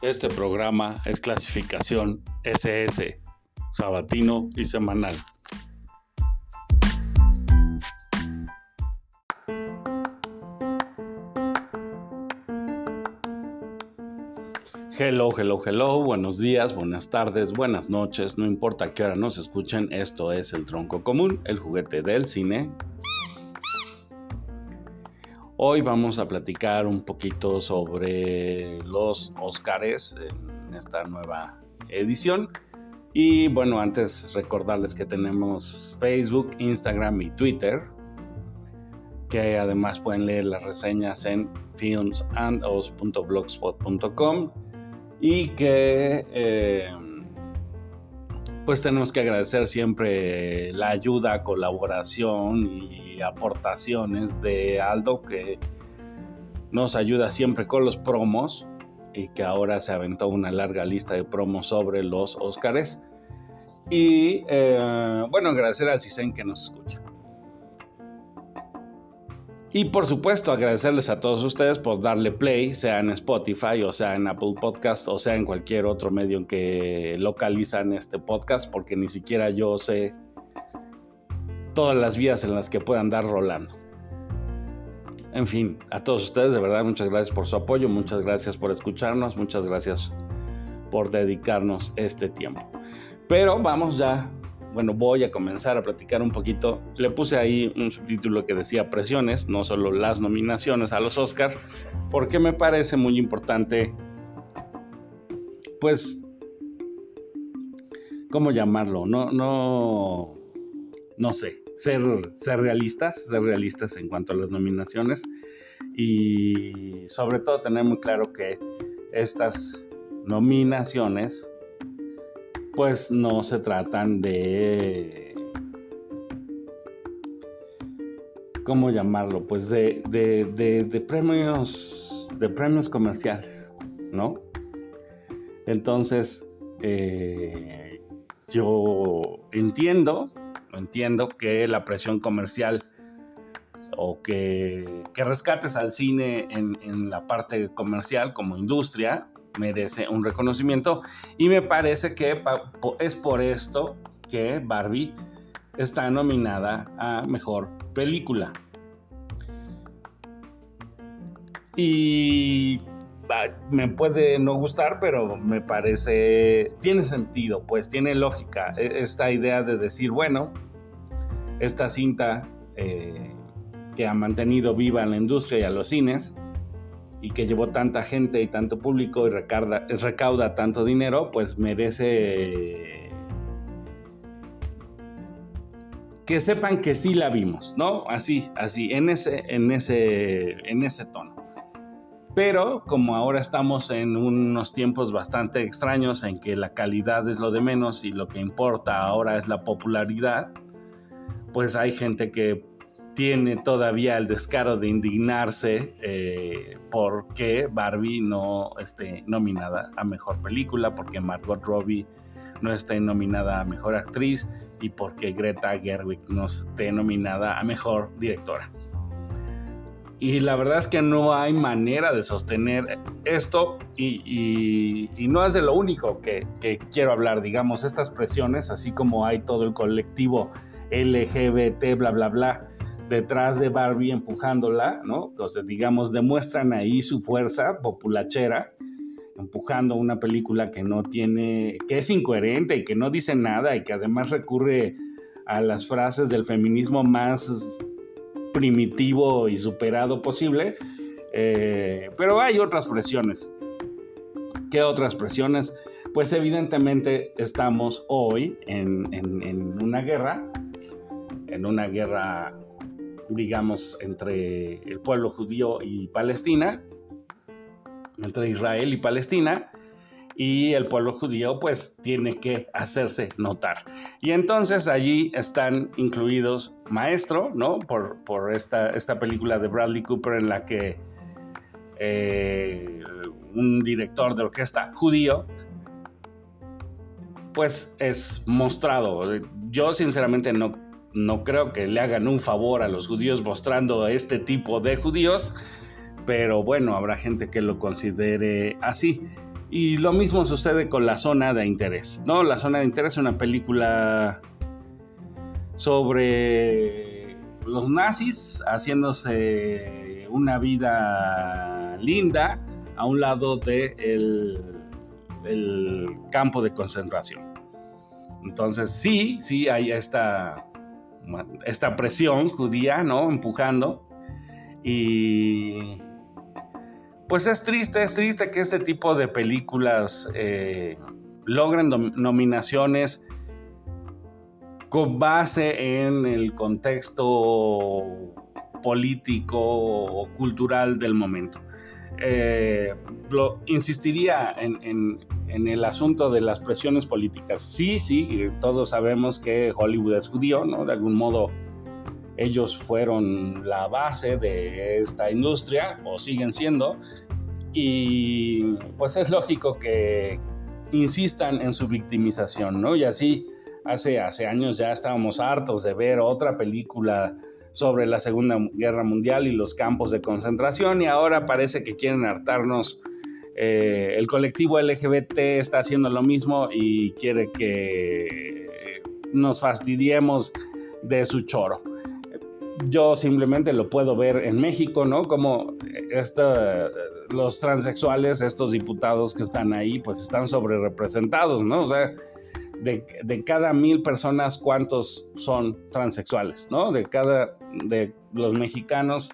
Este programa es clasificación SS, sabatino y semanal. Hello, hello, hello, buenos días, buenas tardes, buenas noches, no importa qué hora nos escuchen, esto es el tronco común, el juguete del cine. Hoy vamos a platicar un poquito sobre los Oscars en esta nueva edición. Y bueno, antes recordarles que tenemos Facebook, Instagram y Twitter, que además pueden leer las reseñas en filmsandos.blogspot.com y que eh, pues tenemos que agradecer siempre la ayuda, colaboración y aportaciones de Aldo que nos ayuda siempre con los promos y que ahora se aventó una larga lista de promos sobre los Óscares. Y eh, bueno, agradecer al CISEN que nos escucha. Y por supuesto agradecerles a todos ustedes por darle play, sea en Spotify o sea en Apple Podcast o sea en cualquier otro medio en que localizan este podcast, porque ni siquiera yo sé todas las vías en las que puedan dar rolando. En fin, a todos ustedes de verdad muchas gracias por su apoyo, muchas gracias por escucharnos, muchas gracias por dedicarnos este tiempo. Pero vamos ya bueno, voy a comenzar a platicar un poquito. Le puse ahí un subtítulo que decía presiones, no solo las nominaciones a los Oscars, porque me parece muy importante, pues, ¿cómo llamarlo? No, no, no sé, ser, ser realistas, ser realistas en cuanto a las nominaciones y sobre todo tener muy claro que estas nominaciones pues no se tratan de... ¿Cómo llamarlo? Pues de, de, premios, de premios comerciales, ¿no? Entonces, eh, yo entiendo, entiendo que la presión comercial o que, rescates al cine en, en, la parte comercial como industria, merece un reconocimiento y me parece que es por esto que Barbie está nominada a Mejor Película. Y me puede no gustar, pero me parece, tiene sentido, pues tiene lógica e, esta idea de decir, bueno, esta cinta eh, que ha mantenido viva la industria y a los cines, y que llevó tanta gente y tanto público y recauda tanto dinero, pues merece que sepan que sí la vimos, ¿no? Así, así, en ese, en ese, en ese tono. Pero como ahora estamos en unos tiempos bastante extraños en que la calidad es lo de menos y lo que importa ahora es la popularidad, pues hay gente que tiene todavía el descaro de indignarse eh, porque Barbie no esté nominada a mejor película, porque Margot Robbie no esté nominada a mejor actriz y porque Greta Gerwig no esté nominada a mejor directora. Y la verdad es que no hay manera de sostener esto y, no es de lo único que, que, quiero hablar, digamos, estas presiones, así como hay todo el colectivo LGBT, bla, bla, bla, detrás de Barbie empujándola, ¿no? Entonces, digamos, demuestran ahí su fuerza populachera, empujando una película que no tiene, que es incoherente y que no dice nada y que además recurre a las frases del feminismo más primitivo y superado posible. Eh, pero hay otras presiones. ¿Qué otras presiones? Pues evidentemente estamos hoy en, en una guerra, en una guerra digamos, entre el pueblo judío y Palestina, entre Israel y Palestina, y el pueblo judío pues tiene que hacerse notar. Y entonces allí están incluidos Maestro, ¿no? Por, por esta, esta película de Bradley Cooper en la que eh, un director de orquesta judío pues es mostrado. Yo sinceramente no no creo que le hagan un favor a los judíos mostrando este tipo de judíos, pero bueno, habrá gente que lo considere así. Y lo mismo sucede con La Zona de Interés, ¿no? La Zona de Interés es una película sobre los nazis haciéndose una vida linda a un lado del el campo de concentración. Entonces sí, sí hay esta, esta presión judía, ¿no? Empujando. Y pues es triste, es triste que este tipo de películas eh, logren nominaciones con base en el contexto político o cultural del momento. Eh, insistiría en, el asunto de las presiones políticas. Sí, sí, todos sabemos que Hollywood es judío, ¿no? De algún modo ellos fueron la base de esta industria o siguen siendo y pues es lógico que insistan en su victimización, ¿no? Y así hace, hace años ya estábamos hartos de ver otra película sobre la Segunda Guerra Mundial y los campos de concentración y ahora parece que quieren hartarnos. Eh, el colectivo LGBT está haciendo lo mismo y quiere que nos fastidiemos de su choro yo simplemente lo puedo ver en México, ¿no? Como los transexuales, estos diputados que están ahí, pues están sobre representados, ¿no? O sea, de, cada mil personas, ¿cuántos son transexuales, ¿no? De cada, de los mexicanos,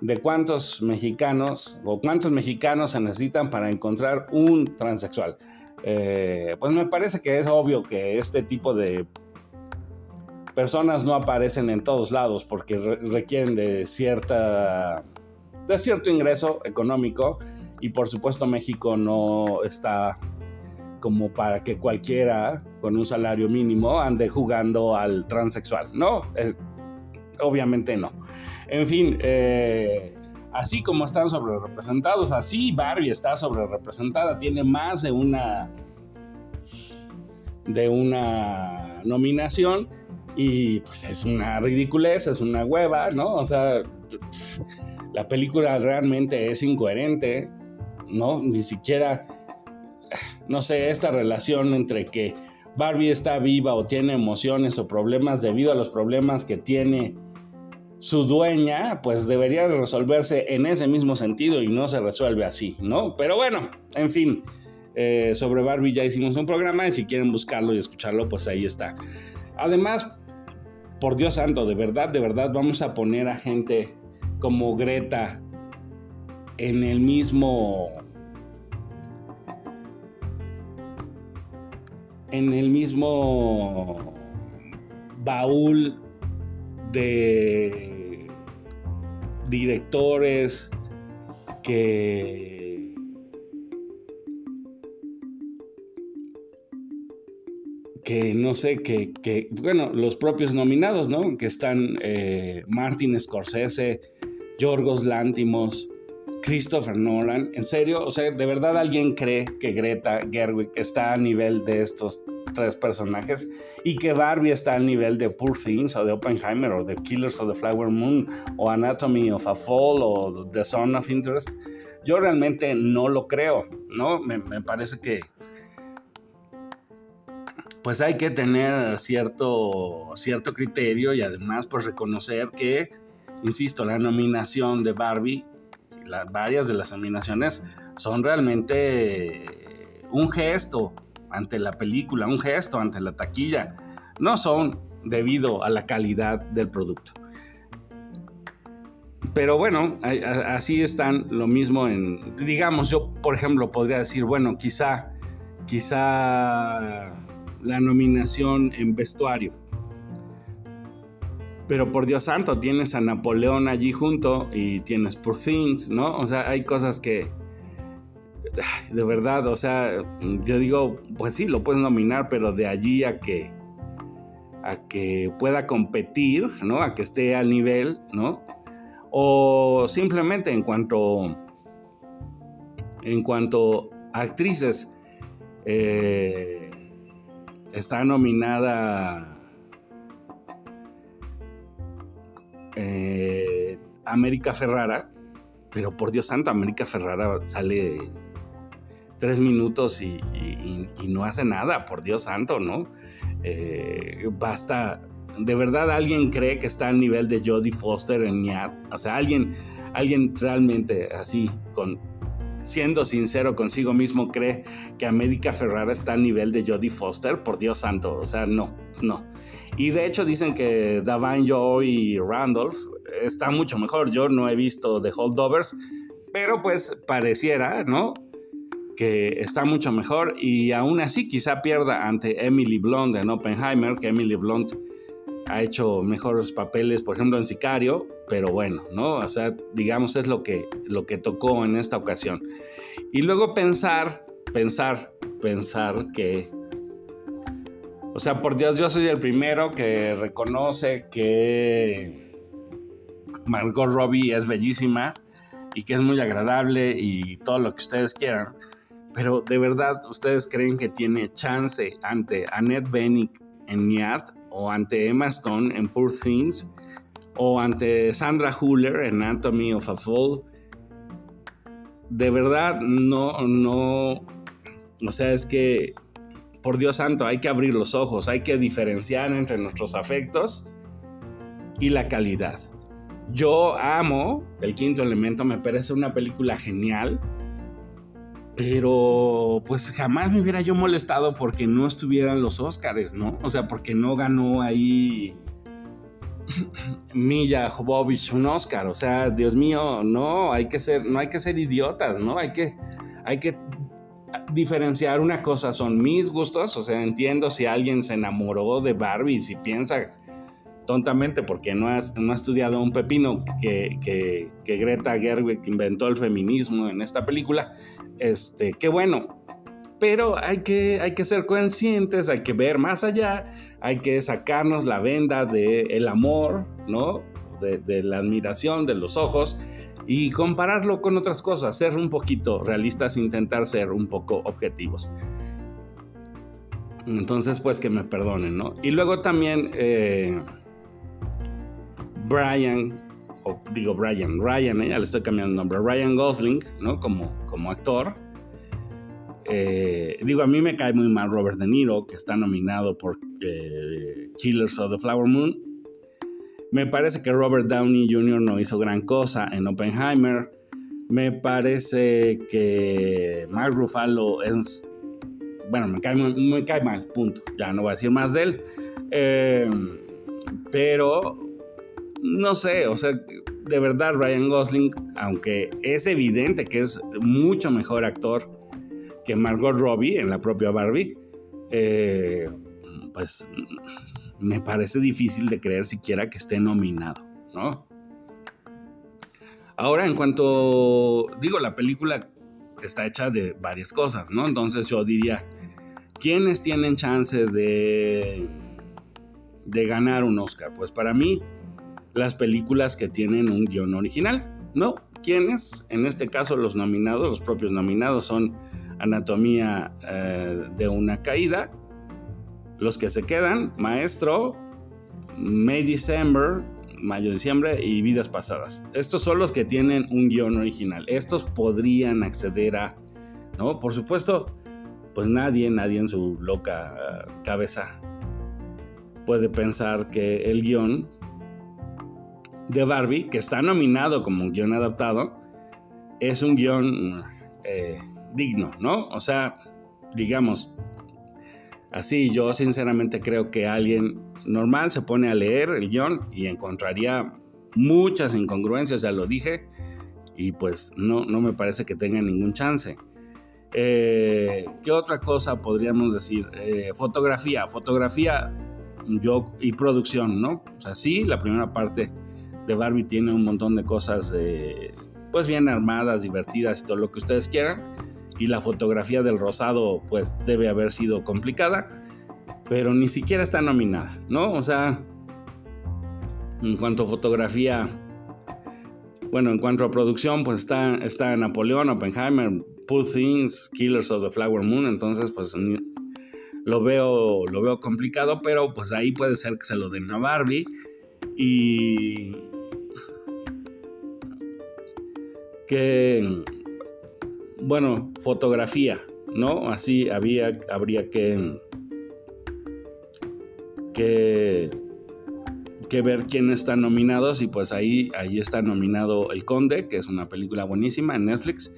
de cuántos mexicanos o cuántos mexicanos se necesitan para encontrar un transexual. Eh, pues me parece que es obvio que este tipo de personas no aparecen en todos lados porque requieren de cierta de cierto ingreso económico y por supuesto México no está como para que cualquiera con un salario mínimo ande jugando al transexual, ¿no? obviamente no. En fin, eh, así como están sobre representados, así Barbie está sobre representada, tiene más de una de una nominación y pues es una ridiculez, es una hueva, ¿no? O sea, la película realmente es incoherente, ¿no? Ni siquiera, no sé, esta relación entre que Barbie está viva o tiene emociones o problemas debido a los problemas que tiene su dueña, pues debería resolverse en ese mismo sentido y no se resuelve así, ¿no? Pero bueno, en fin, eh, sobre Barbie ya hicimos un programa y si quieren buscarlo y escucharlo, pues ahí está. Además, por Dios santo, de verdad, de verdad, vamos a poner a gente como Greta en el mismo en el mismo baúl de directores que que no sé, que, que, bueno, los propios nominados, ¿no? Que están eh, Martin Scorsese, Yorgos Lántimos, Christopher Nolan. En serio, o sea, ¿de verdad alguien cree que Greta Gerwig está a nivel de estos tres personajes y que Barbie está al nivel de Poor Things o de Oppenheimer o de Killers of the Flower Moon o Anatomy of a Fall o The Son of Interest? Yo realmente no lo creo, ¿no? me parece que pues hay que tener cierto, cierto criterio y además pues reconocer que, insisto, la nominación de Barbie, las, varias de las nominaciones son realmente un gesto ante la película, un gesto ante la taquilla, no son debido a la calidad del producto. Pero bueno, así están lo mismo en, digamos, yo por ejemplo podría decir, bueno, quizá, quizá la nominación en vestuario. Pero por Dios santo, tienes a Napoleón allí junto y tienes Poor Things, ¿no? O sea, hay cosas que, de verdad, o sea, yo digo, pues sí, lo puedes nominar, pero de allí a que, a que pueda competir, ¿no? A que esté al nivel, ¿no? O simplemente en cuanto, en cuanto a actrices, eh, está nominada eh, América Ferrara, pero por Dios santo, América Ferrara sale tres minutos y, no hace nada, por Dios santo, ¿no? Eh, basta, de verdad alguien cree que está al nivel de Jodie Foster en Niat, o sea, alguien, alguien realmente así, con, siendo sincero consigo mismo, cree que América Ferrara está al nivel de Jodie Foster, por Dios santo, o sea, no, no. Y de hecho dicen que Davine Joe y Randolph está mucho mejor. Yo no he visto The Holdovers, pero pues pareciera, ¿no? Que está mucho mejor y aún así quizá pierda ante Emily Blunt en Oppenheimer, que Emily Blunt ha hecho mejores papeles, por ejemplo, en Sicario, pero bueno, ¿no? O sea, digamos es lo que, lo que tocó en esta ocasión. Y luego pensar, pensar, pensar que, o sea, por Dios, yo soy el primero que reconoce que Margot Robbie es bellísima y que es muy agradable y todo lo que ustedes quieran. Pero de verdad, ¿ustedes creen que tiene chance ante Annette Bening en Niat o ante Emma Stone en Poor Things o ante Sandra Huller en Anatomy of a Fall? De verdad, no, no, o sea, es que, por Dios santo, hay que abrir los ojos, hay que diferenciar entre nuestros afectos y la calidad. Yo amo El Quinto Elemento, me parece una película genial, pero pues jamás me hubiera yo molestado porque no estuvieran los Oscars, ¿no? O sea, porque no ganó ahí Milla Jovovich un Oscar, o sea, Dios mío, no, hay que ser, no hay que ser idiotas, ¿no? Hay que, hay que diferenciar una cosa, son mis gustos, o sea, entiendo si alguien se enamoró de Barbie, si piensa tontamente porque no, has, no ha estudiado un pepino que, que, que, Greta Gerwig inventó el feminismo en esta película, este, qué bueno. Pero hay que, hay que ser conscientes, hay que ver más allá, hay que sacarnos la venda del el amor, ¿no? De, de la admiración, de los ojos y compararlo con otras cosas, ser un poquito realistas, intentar ser un poco objetivos. Entonces, pues que me perdonen, ¿no? Y luego también eh, Brian, o digo Brian, Ryan, eh, ya le estoy cambiando el nombre, Ryan Gosling, ¿no? Como, como actor. Eh, digo, a mí me cae muy mal Robert De Niro, que está nominado por eh, Killers of the Flower Moon. Me parece que Robert Downey Jr. no hizo gran cosa en Oppenheimer. Me parece que Mark Ruffalo es... Bueno, me cae, me cae mal, punto. Ya no voy a decir más de él. pero no sé, o sea, de verdad Ryan Gosling, aunque es evidente que es mucho mejor actor que Margot Robbie en la propia Barbie, eh, pues me parece difícil de creer siquiera que esté nominado, ¿no? Ahora, en cuanto digo, la película está hecha de varias cosas, ¿no? Entonces yo diría, ¿quiénes tienen chance de, de ganar un Oscar? Pues para mí, las películas que tienen un guion original. ¿No? ¿Quiénes? En este caso los nominados, los propios nominados son Anatomía eh, de una caída, los que se quedan, Maestro, May December, Mayo Diciembre y Vidas Pasadas. Estos son los que tienen un guion original. Estos podrían acceder a, ¿no? Por supuesto, pues nadie, nadie en su loca eh, cabeza puede pensar que el guion de Barbie, que está nominado como un guion adaptado, es un guion eh, digno, ¿no? O sea, digamos, así yo sinceramente creo que alguien normal se pone a leer el guion y encontraría muchas incongruencias, ya lo dije, y pues no, no me parece que tenga ningún chance. Eh, ¿Qué otra cosa podríamos decir? Eh, fotografía, fotografía yo y producción, ¿no? O sea, sí, la primera parte Barbie tiene un montón de cosas pues bien armadas, divertidas y todo lo que ustedes quieran. Y la fotografía del rosado pues debe haber sido complicada, pero ni siquiera está nominada, ¿no? O sea, en cuanto a fotografía, bueno, en cuanto a producción, pues está, está Napoleón, Oppenheimer, Poor Things, Killers of the Flower Moon, entonces pues lo veo, lo veo complicado, pero pues ahí puede ser que se lo den a Barbie y que, bueno, fotografía, ¿no? Así había, habría que, que, que ver quién está nominados y pues ahí, ahí está nominado El Conde, que es una película buenísima en Netflix.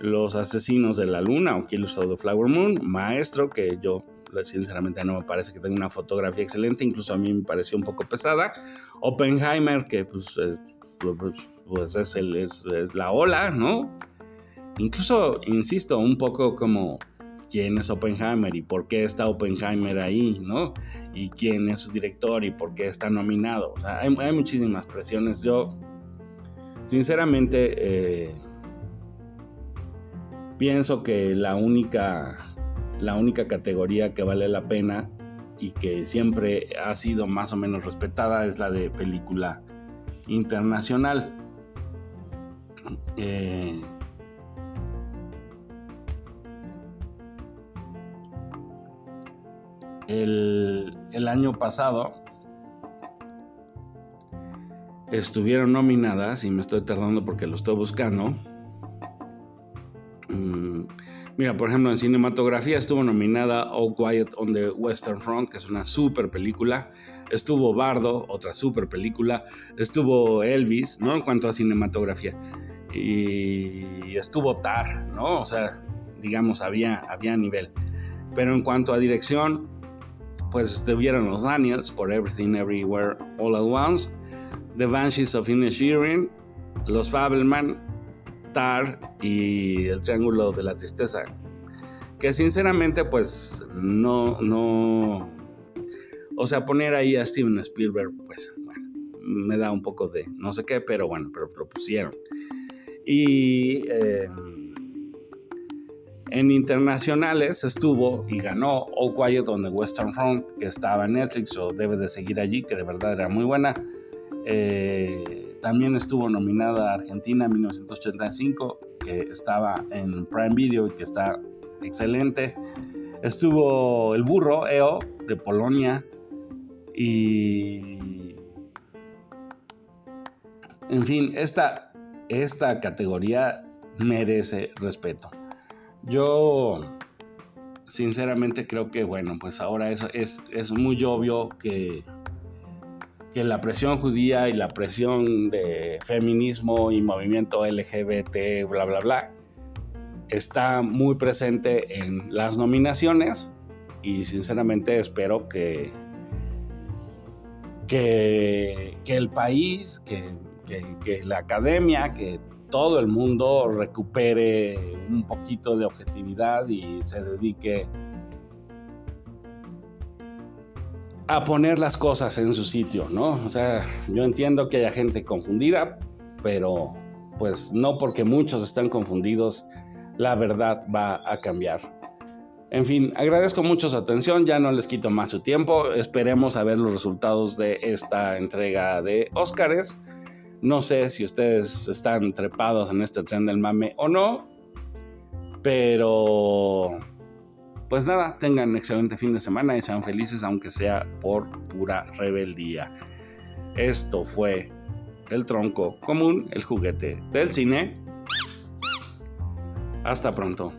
Los Asesinos de la Luna o Killers of the Flower Moon, Maestro, que yo sinceramente no me parece que tenga una fotografía excelente, incluso a mí me pareció un poco pesada. Oppenheimer, que pues, pues, pues es, la ola, ¿no? Incluso, insisto, un poco como quién es Oppenheimer y por qué está Oppenheimer ahí, ¿no? Y quién es su director y por qué está nominado. Hay, muchísimas presiones. Yo, sinceramente, eh, pienso que la única la única categoría que vale la pena y que siempre ha sido más o menos respetada es la de película internacional. Eh, el, el año pasado estuvieron nominadas, y me estoy tardando porque lo estoy buscando, Mira, por ejemplo, en cinematografía estuvo nominada All Quiet on the Western Front, que es una super película. Estuvo Bardo, otra super película. Estuvo Elvis, ¿no? En cuanto a cinematografía. Y estuvo Tar, ¿no? O sea, digamos, había, había nivel. Pero en cuanto a dirección, pues estuvieron los Daniels por Everything Everywhere All at Once, The Banshees of Inisherin, Los Fabelman, y el Triángulo de la Tristeza. Que sinceramente pues no, no, o sea, poner ahí a Steven Spielberg pues bueno, me da un poco de no sé qué, pero bueno, pero propusieron. Y eh, en internacionales estuvo y ganó All Quiet on the Western Front, que estaba en Netflix o debe de seguir allí, que de verdad era muy buena. Eh, también estuvo nominada Argentina en 1985, que estaba en Prime Video y que está excelente. Estuvo El Burro, EO, de Polonia. Y. En fin, esta, esta categoría merece respeto. Yo sinceramente creo que, bueno, pues ahora eso es, es muy obvio que que la presión judía y la presión de feminismo y movimiento LGBT, bla, bla, bla, está muy presente en las nominaciones y sinceramente espero que, que, el país, que, que la academia, que todo el mundo recupere un poquito de objetividad y se dedique a poner las cosas en su sitio, ¿no? O sea, yo entiendo que haya gente confundida, pero pues no porque muchos están confundidos, la verdad va a cambiar. En fin, agradezco mucho su atención, ya no les quito más su tiempo, esperemos a ver los resultados de esta entrega de Óscares. No sé si ustedes están trepados en este tren del mame o no, pero pues nada, tengan un excelente fin de semana y sean felices aunque sea por pura rebeldía. Esto fue el tronco común, el juguete del cine. Hasta pronto.